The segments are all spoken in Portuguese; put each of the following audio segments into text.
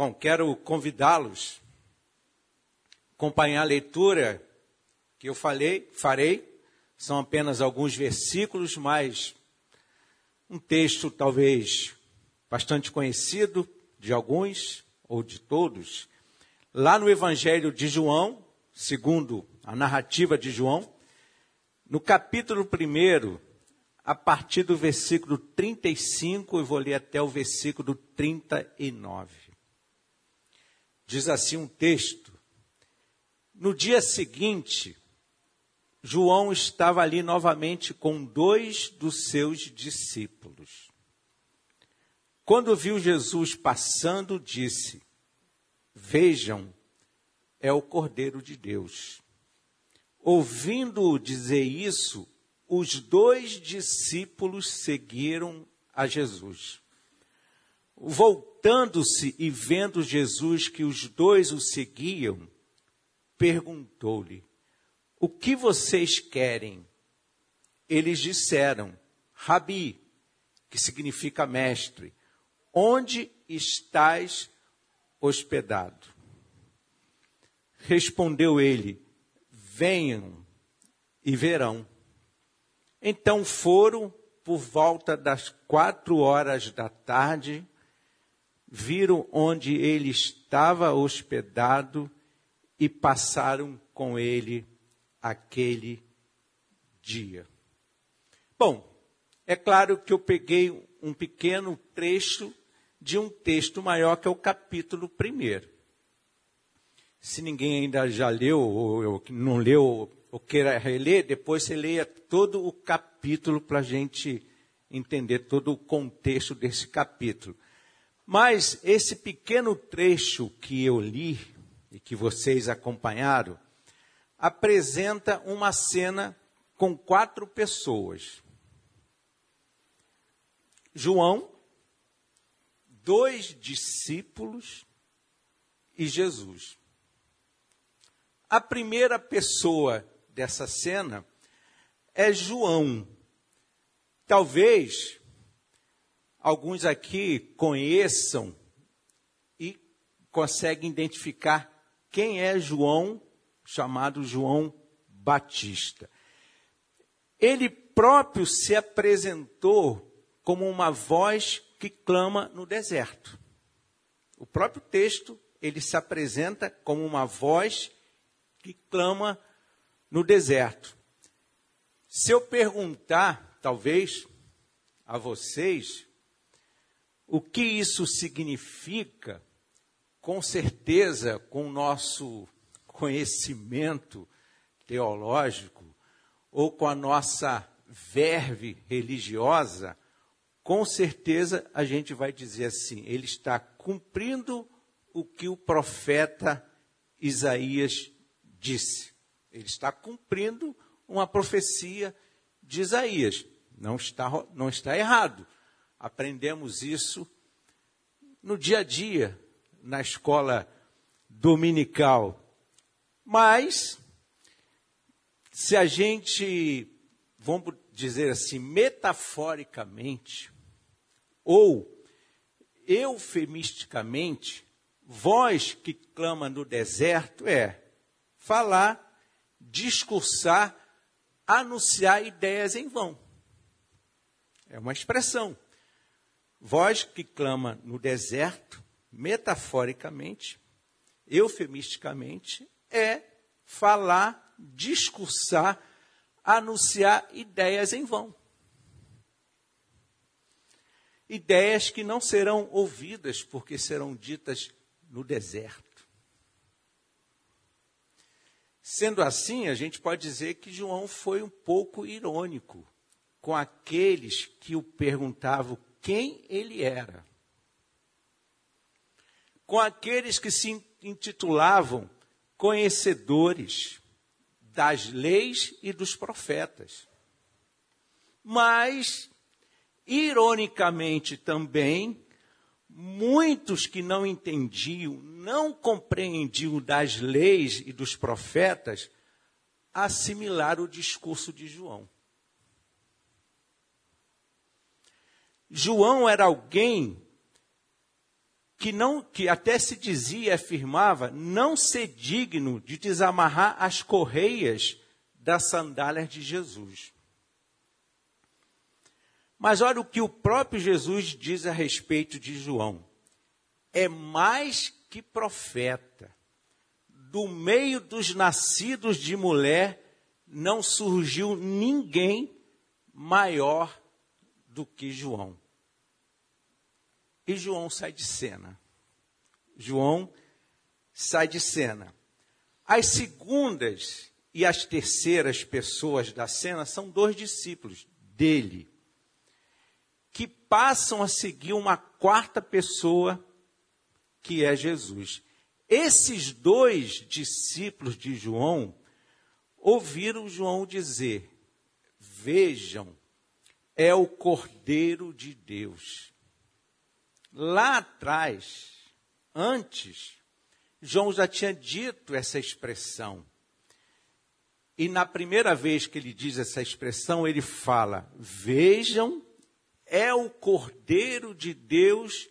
Bom, quero convidá-los a acompanhar a leitura que eu falei, farei. São apenas alguns versículos, mas um texto talvez bastante conhecido de alguns ou de todos. Lá no Evangelho de João, segundo a narrativa de João, no capítulo 1, a partir do versículo 35, eu vou ler até o versículo 39. Diz assim um texto: No dia seguinte, João estava ali novamente com dois dos seus discípulos. Quando viu Jesus passando, disse: Vejam, é o Cordeiro de Deus. Ouvindo-o dizer isso, os dois discípulos seguiram a Jesus. Voltando-se e vendo Jesus que os dois o seguiam, perguntou-lhe: O que vocês querem? Eles disseram: Rabi, que significa mestre, onde estás hospedado? Respondeu ele: Venham e verão. Então foram por volta das quatro horas da tarde viram onde ele estava hospedado e passaram com ele aquele dia. Bom, é claro que eu peguei um pequeno trecho de um texto maior que é o capítulo primeiro. Se ninguém ainda já leu ou não leu ou queira reler, depois você leia todo o capítulo para a gente entender todo o contexto desse capítulo. Mas esse pequeno trecho que eu li e que vocês acompanharam apresenta uma cena com quatro pessoas. João, dois discípulos e Jesus. A primeira pessoa dessa cena é João. Talvez alguns aqui conheçam e conseguem identificar quem é João, chamado João Batista. Ele próprio se apresentou como uma voz que clama no deserto. O próprio texto, ele se apresenta como uma voz que clama no deserto. Se eu perguntar, talvez, a vocês, o que isso significa, com certeza, com o nosso conhecimento teológico, ou com a nossa verve religiosa, com certeza a gente vai dizer assim: ele está cumprindo o que o profeta Isaías disse. Ele está cumprindo uma profecia de Isaías. Não está, não está errado. Aprendemos isso no dia a dia, na escola dominical. Mas, se a gente, vamos dizer assim, metaforicamente, ou eufemisticamente, voz que clama no deserto é falar, discursar, anunciar ideias em vão. É uma expressão. Voz que clama no deserto, metaforicamente, eufemisticamente, é falar, discursar, anunciar ideias em vão. Ideias que não serão ouvidas porque serão ditas no deserto. Sendo assim, a gente pode dizer que João foi um pouco irônico com aqueles que o perguntavam quem ele era. Com aqueles que se intitulavam conhecedores das leis e dos profetas. Mas, ironicamente também, muitos que não entendiam, não compreendiam das leis e dos profetas, assimilaram o discurso de João. João era alguém que não que até se dizia, afirmava, não ser digno de desamarrar as correias das sandálias de Jesus. Mas olha o que o próprio Jesus diz a respeito de João. É mais que profeta. Do meio dos nascidos de mulher não surgiu ninguém maior do que João. E João sai de cena. João sai de cena. As segundas e as terceiras pessoas da cena são dois discípulos dele, que passam a seguir uma quarta pessoa, que é Jesus. Esses dois discípulos de João ouviram João dizer: Vejam, é o Cordeiro de Deus Lá atrás, antes, João já tinha dito essa expressão. E na primeira vez que ele diz essa expressão, ele fala: Vejam, é o Cordeiro de Deus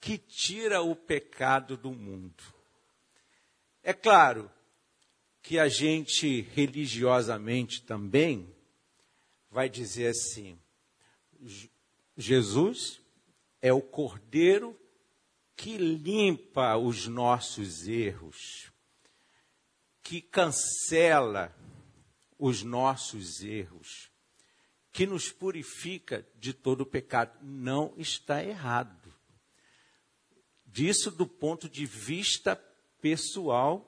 que tira o pecado do mundo. É claro que a gente religiosamente também vai dizer assim: Jesus é o Cordeiro que limpa os nossos erros, que cancela os nossos erros, que nos purifica de todo o pecado. Não está errado. Disso, do ponto de vista pessoal,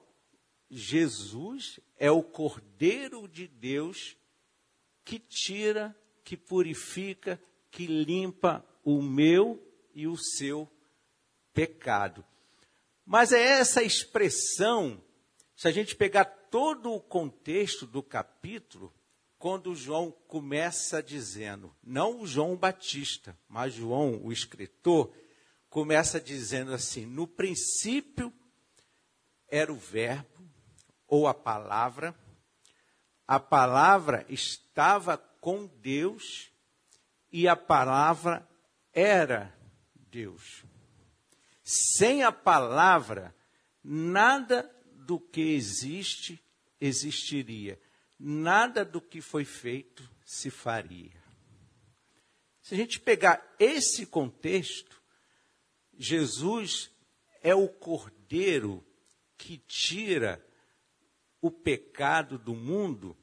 Jesus é o Cordeiro de Deus que tira, que purifica, que limpa o meu e o seu pecado. Mas é essa expressão, se a gente pegar todo o contexto do capítulo, quando João começa dizendo, não o João Batista, mas João, o escritor, começa dizendo assim: no princípio era o Verbo, ou a palavra, a palavra estava com Deus e a palavra era Deus. Sem a palavra, nada do que existe existiria. Nada do que foi feito se faria. Se a gente pegar esse contexto, Jesus é o cordeiro que tira o pecado do mundo.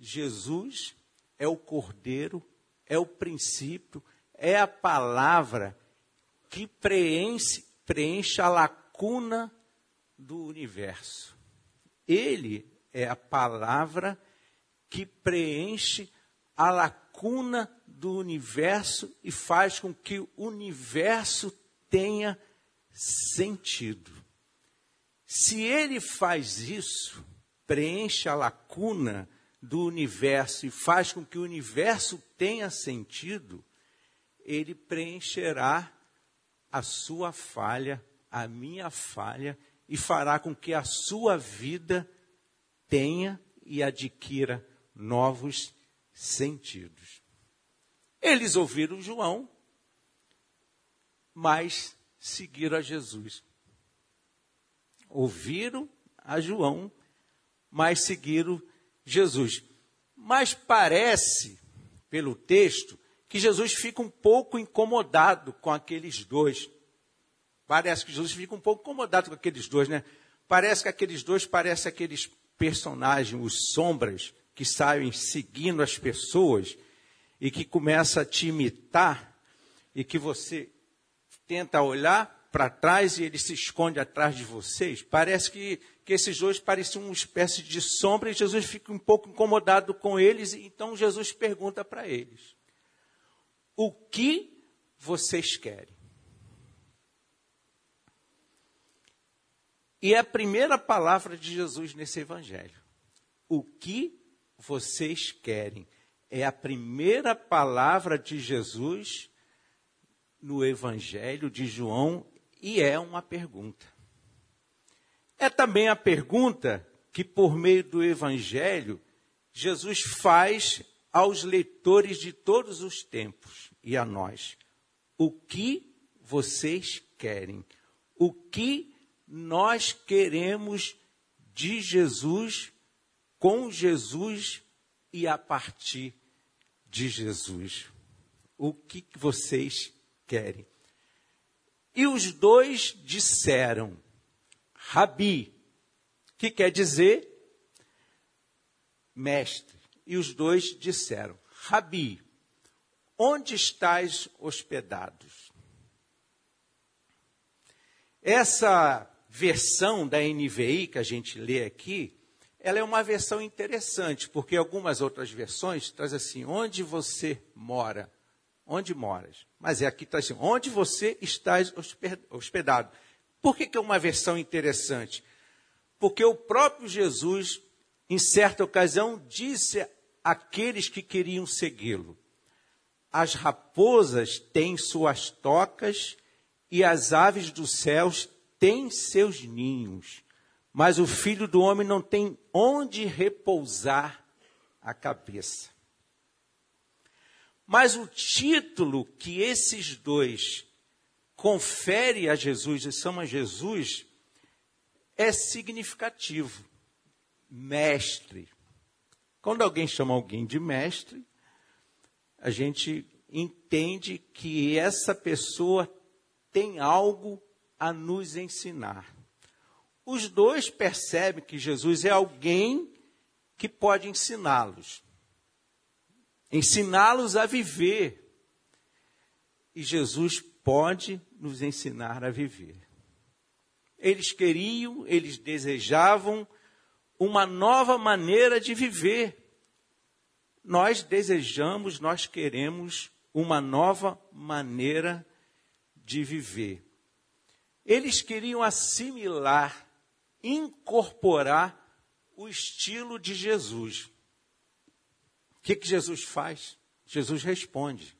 Jesus é o cordeiro, é o princípio, é a palavra que preenche, preenche a lacuna do universo. Ele é a palavra que preenche a lacuna do universo e faz com que o universo tenha sentido. Se ele faz isso, preenche a lacuna do universo e faz com que o universo tenha sentido, ele preencherá a sua falha, a minha falha, e fará com que a sua vida tenha e adquira novos sentidos. Eles ouviram João, mas seguiram a Jesus. Ouviram a João, mas seguiram Jesus. Mas parece, pelo texto, que Jesus fica um pouco incomodado com aqueles dois. Parece que Jesus fica um pouco incomodado com aqueles dois, né? Parece que aqueles dois parecem aqueles personagens, os sombras, que saem seguindo as pessoas e que começa a te imitar e que você tenta olhar para trás e ele se esconde atrás de vocês. Parece que, que esses dois pareciam uma espécie de sombra e Jesus fica um pouco incomodado com eles, então Jesus pergunta para eles: o que vocês querem. E é a primeira palavra de Jesus nesse evangelho. O que vocês querem? É a primeira palavra de Jesus no evangelho de João e é uma pergunta. É também a pergunta que, por meio do evangelho, Jesus faz aos leitores de todos os tempos e a nós: o que vocês querem? o que nós queremos de Jesus, com Jesus e a partir de Jesus. O que vocês querem? E os dois disseram, Rabi, que quer dizer mestre. E os dois disseram, Rabi, onde estás hospedados? Essa versão da NVI que a gente lê aqui, ela é uma versão interessante, porque algumas outras versões traz assim, onde você mora? Onde moras? Mas é aqui está assim, onde você estás hospedado? Por que, que é uma versão interessante? Porque o próprio Jesus, em certa ocasião, disse àqueles que queriam segui-lo: As raposas têm suas tocas e as aves dos céus têm seus ninhos, mas o filho do homem não tem onde repousar a cabeça. Mas o título que esses dois confere a Jesus e são a Jesus é significativo. Mestre. Quando alguém chama alguém de mestre, a gente entende que essa pessoa tem algo a nos ensinar. Os dois percebem que Jesus é alguém que pode ensiná-los ensiná-los a viver. E Jesus pode nos ensinar a viver. Eles queriam, eles desejavam uma nova maneira de viver. Nós desejamos, nós queremos uma nova maneira de viver. Eles queriam assimilar, incorporar o estilo de Jesus. O que, que Jesus faz? Jesus responde: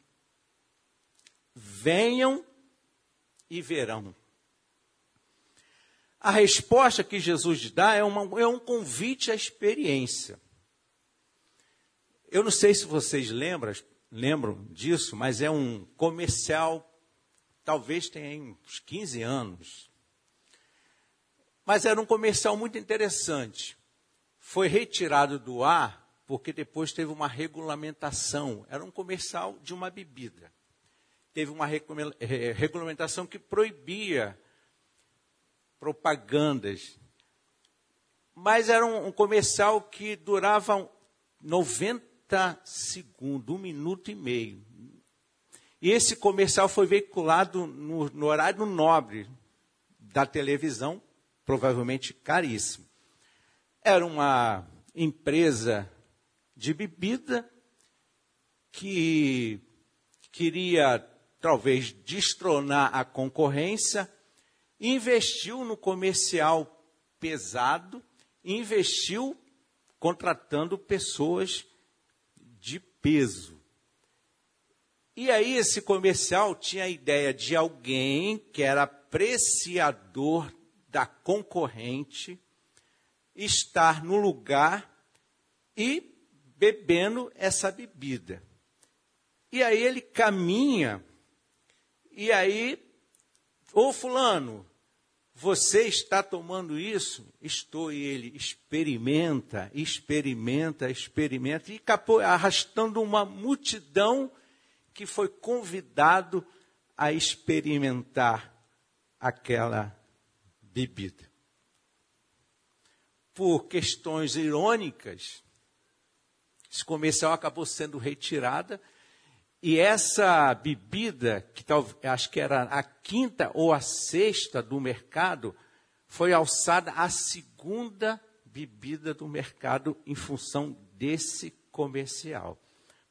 Venham e verão. A resposta que Jesus dá é, uma, é um convite à experiência. Eu não sei se vocês lembram, lembram disso, mas é um comercial, talvez tenha uns 15 anos. Mas era um comercial muito interessante. Foi retirado do ar porque depois teve uma regulamentação. Era um comercial de uma bebida. Teve uma regulamentação que proibia propagandas. Mas era um, um comercial que durava 90 segundos, um minuto e meio. E esse comercial foi veiculado no, no horário nobre da televisão, provavelmente caríssimo. Era uma empresa de bebida que queria talvez destronar a concorrência, investiu no comercial pesado, investiu contratando pessoas de peso. E aí esse comercial tinha a ideia de alguém que era apreciador da concorrente estar no lugar e bebendo essa bebida. E aí ele caminha, e aí, ô fulano, você está tomando isso? Estou, e ele experimenta, experimenta, experimenta, e acabou arrastando uma multidão que foi convidado a experimentar aquela bebida. Por questões irônicas, esse comercial acabou sendo retirada. E essa bebida, que acho que era a quinta ou a sexta do mercado, foi alçada a segunda bebida do mercado em função desse comercial.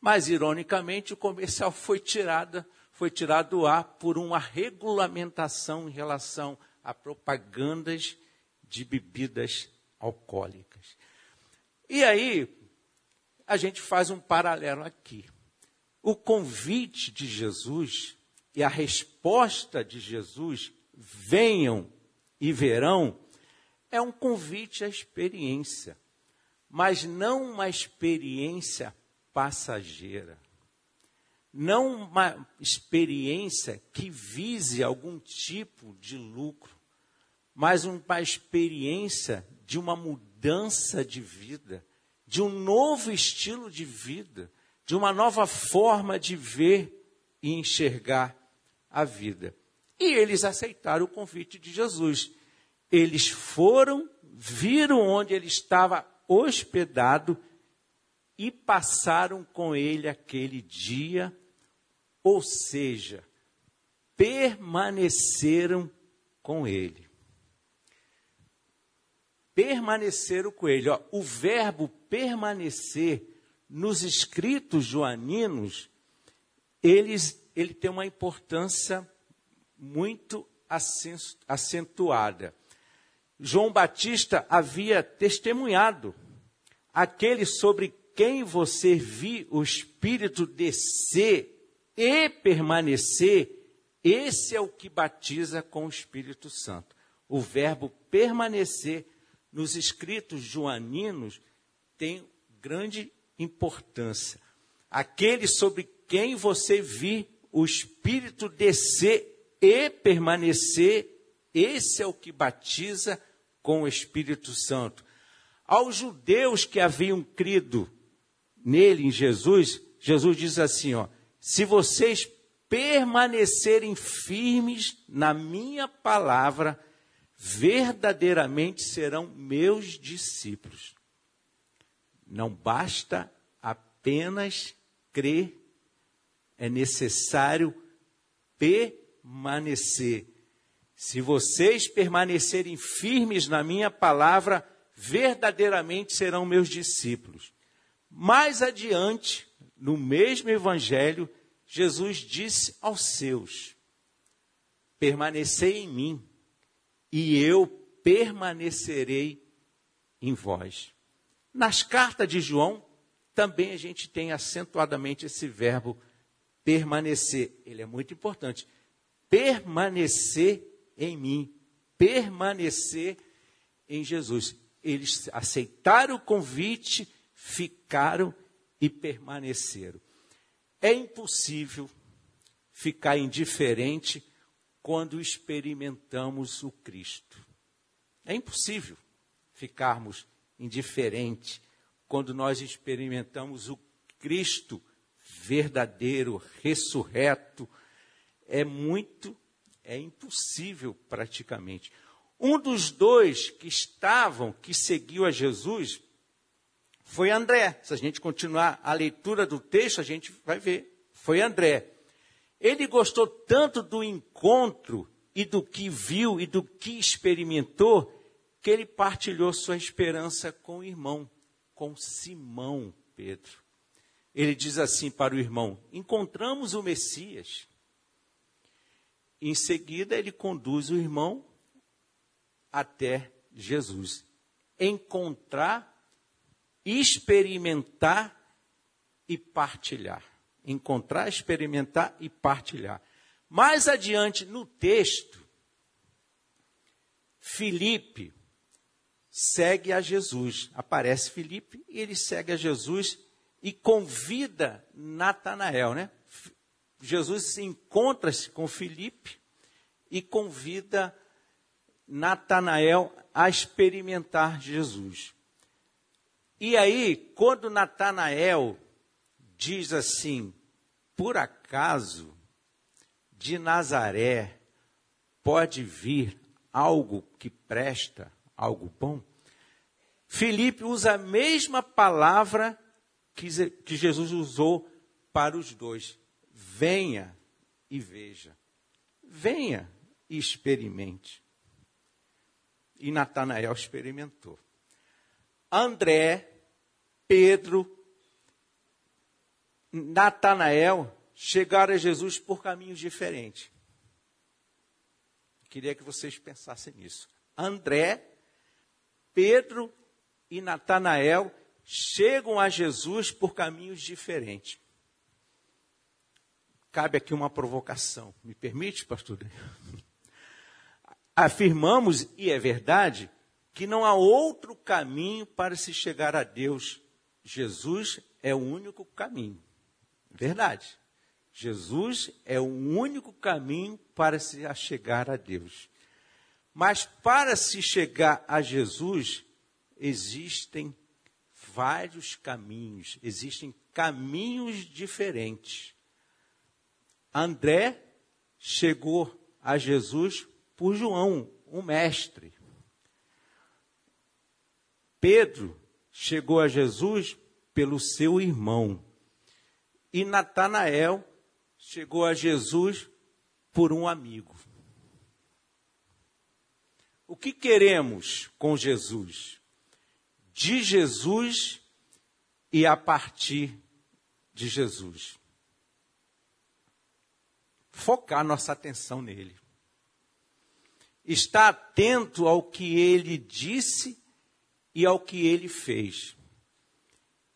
Mas, ironicamente, o comercial foi tirado, foi tirado do ar por uma regulamentação em relação a propagandas de bebidas alcoólicas. E aí, a gente faz um paralelo aqui. O convite de Jesus e a resposta de Jesus, venham e verão, é um convite à experiência, mas não uma experiência passageira. Não uma experiência que vise algum tipo de lucro, mas uma experiência de uma mudança de vida, de um novo estilo de vida, de uma nova forma de ver e enxergar a vida. E eles aceitaram o convite de Jesus. Eles foram, viram onde ele estava hospedado e passaram com ele aquele dia, ou seja, permaneceram com ele. Permaneceram com ele. Ó, o verbo permanecer nos escritos joaninos, eles, ele tem uma importância muito acentuada. João Batista havia testemunhado aquele sobre quem você viu o Espírito descer e permanecer, esse é o que batiza com o Espírito Santo. O verbo permanecer nos escritos joaninos tem grande importância. Aquele sobre quem você viu o Espírito descer e permanecer, esse é o que batiza com o Espírito Santo. Aos judeus que haviam crido nele, em Jesus, Jesus diz assim: ó, se vocês permanecerem firmes na minha palavra, verdadeiramente serão meus discípulos. Não basta apenas crer, é necessário permanecer. Se vocês permanecerem firmes na minha palavra, verdadeiramente serão meus discípulos. Mais adiante, no mesmo evangelho, Jesus disse aos seus: Permanecei em mim, e eu permanecerei em vós. Nas cartas de João, também a gente tem acentuadamente esse verbo permanecer. Ele é muito importante. Permanecer em mim, permanecer em Jesus. Eles aceitaram o convite, ficaram e permaneceram. É impossível ficar indiferente quando experimentamos o Cristo. É impossível ficarmos indiferente quando nós experimentamos o Cristo verdadeiro, ressurreto. É muito, é impossível praticamente. Um dos dois que estavam, que seguiu a Jesus, foi André. Se a gente continuar a leitura do texto, a gente vai ver. Foi André. Ele gostou tanto do encontro e do que viu e do que experimentou, que ele partilhou sua esperança com o irmão, com Simão Pedro. Ele diz assim para o irmão: Encontramos o Messias. Em seguida, ele conduz o irmão até Jesus. Encontrar, experimentar e partilhar. Encontrar, experimentar e partilhar. Mais adiante no texto, Filipe segue a Jesus. Aparece Filipe e ele segue a Jesus e convida Natanael, né? Jesus encontra-se com Filipe e convida Natanael a experimentar Jesus. E aí, quando Natanael diz assim: por acaso de Nazaré pode vir algo que presta, algo bom? Filipe usa a mesma palavra que Jesus usou para os dois. Venha e veja. Venha e experimente e Natanael experimentou. André, Pedro, Natanael chegaram a Jesus por caminhos diferentes. Queria que vocês pensassem nisso. André, Pedro e Natanael chegam a Jesus por caminhos diferentes. Cabe aqui uma provocação. Me permite, pastor? afirmamos, e é verdade, que não há outro caminho para se chegar a Deus. Jesus é o único caminho. Verdade. Jesus é o único caminho para se chegar a Deus. Mas para se chegar a Jesus, existem vários caminhos, existem caminhos diferentes. André chegou a Jesus por João, o mestre. Pedro chegou a Jesus pelo seu irmão. E Natanael chegou a Jesus por um amigo. O que queremos com Jesus? De Jesus e a partir de Jesus. Focar nossa atenção nele. Estar atento ao que ele disse e ao que ele fez.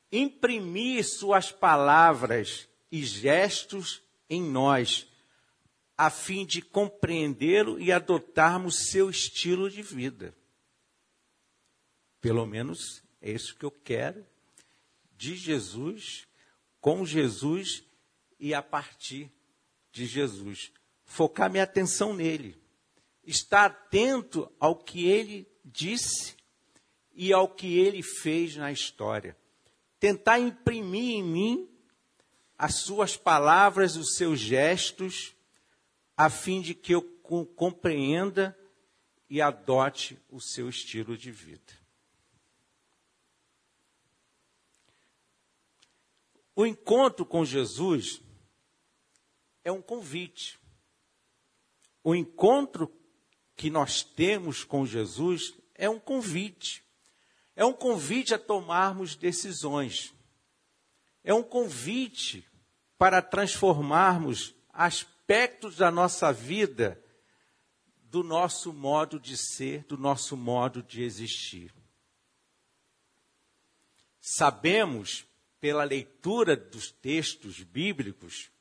Imprimir suas palavras e gestos em nós, a fim de compreendê-lo e adotarmos seu estilo de vida. Pelo menos é isso que eu quero de Jesus, com Jesus e a partir de Jesus. Focar minha atenção nele. Estar atento ao que ele disse e ao que ele fez na história. Tentar imprimir em mim as suas palavras, os seus gestos, a fim de que eu compreenda e adote o seu estilo de vida. O encontro com Jesus é um convite. O encontro que nós temos com Jesus é um convite. É um convite a tomarmos decisões. É um convite para transformarmos aspectos da nossa vida, do nosso modo de ser, do nosso modo de existir. Sabemos, pela leitura dos textos bíblicos,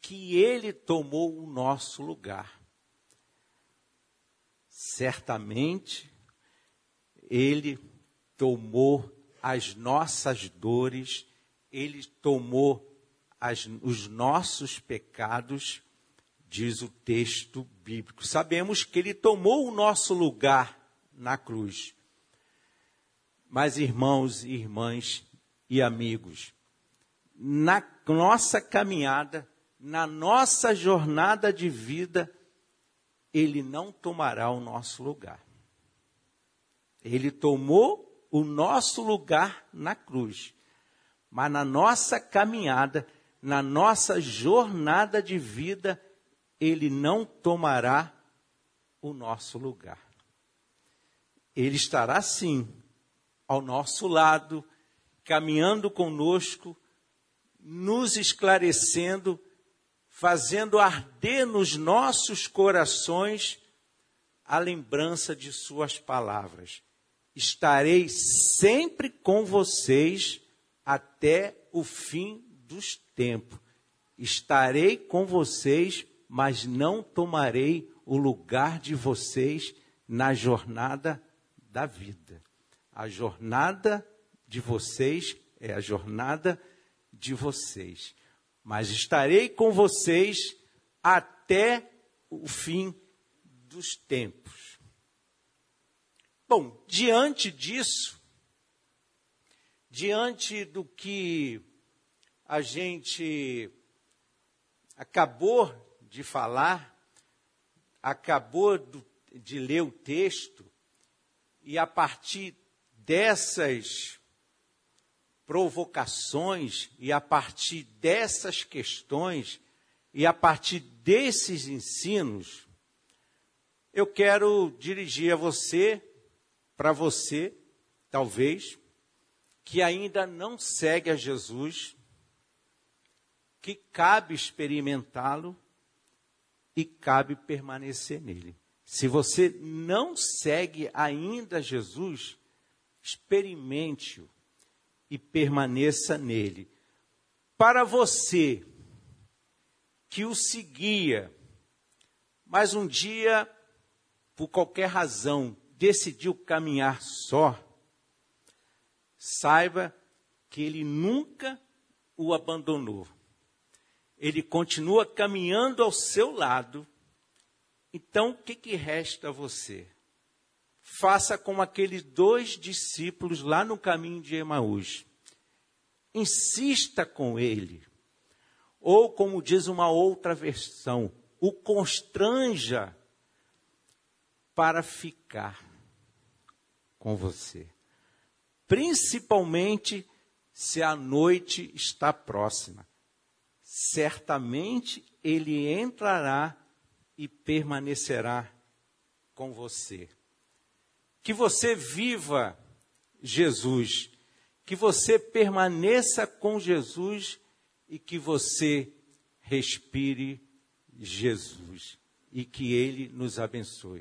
que ele tomou o nosso lugar. Certamente, ele tomou as nossas dores, ele tomou as, os nossos pecados, diz o texto bíblico. Sabemos que ele tomou o nosso lugar na cruz. Mas, irmãos irmãs e amigos, na nossa caminhada, na nossa jornada de vida, ele não tomará o nosso lugar. Ele tomou o nosso lugar na cruz. Mas na nossa caminhada, na nossa jornada de vida, Ele não tomará o nosso lugar. Ele estará sim ao nosso lado, caminhando conosco, nos esclarecendo, fazendo arder nos nossos corações a lembrança de Suas palavras estarei sempre com vocês até o fim dos tempos. Estarei com vocês, mas não tomarei o lugar de vocês na jornada da vida. A jornada de vocês é a jornada de vocês. Mas estarei com vocês até o fim dos tempos. Bom, diante disso, diante do que a gente acabou de falar, acabou de ler o texto, e a partir dessas provocações, e a partir dessas questões, e a partir desses ensinos, eu quero dirigir a você para você, talvez, que ainda não segue a Jesus, que cabe experimentá-lo e cabe permanecer nele. Se você não segue ainda Jesus, experimente-o e permaneça nele. Para você que o seguia, mas um dia, por qualquer razão, decidiu caminhar só, saiba que ele nunca o abandonou. Ele continua caminhando ao seu lado Então, o que, que resta a você? Faça como aqueles dois discípulos lá no caminho de Emaús. Insista com ele. Ou, como diz uma outra versão, o constranja para ficar com você. Principalmente se a noite está próxima. Certamente ele entrará e permanecerá com você. Que você viva Jesus, que você permaneça com Jesus e que você respire Jesus e que ele nos abençoe.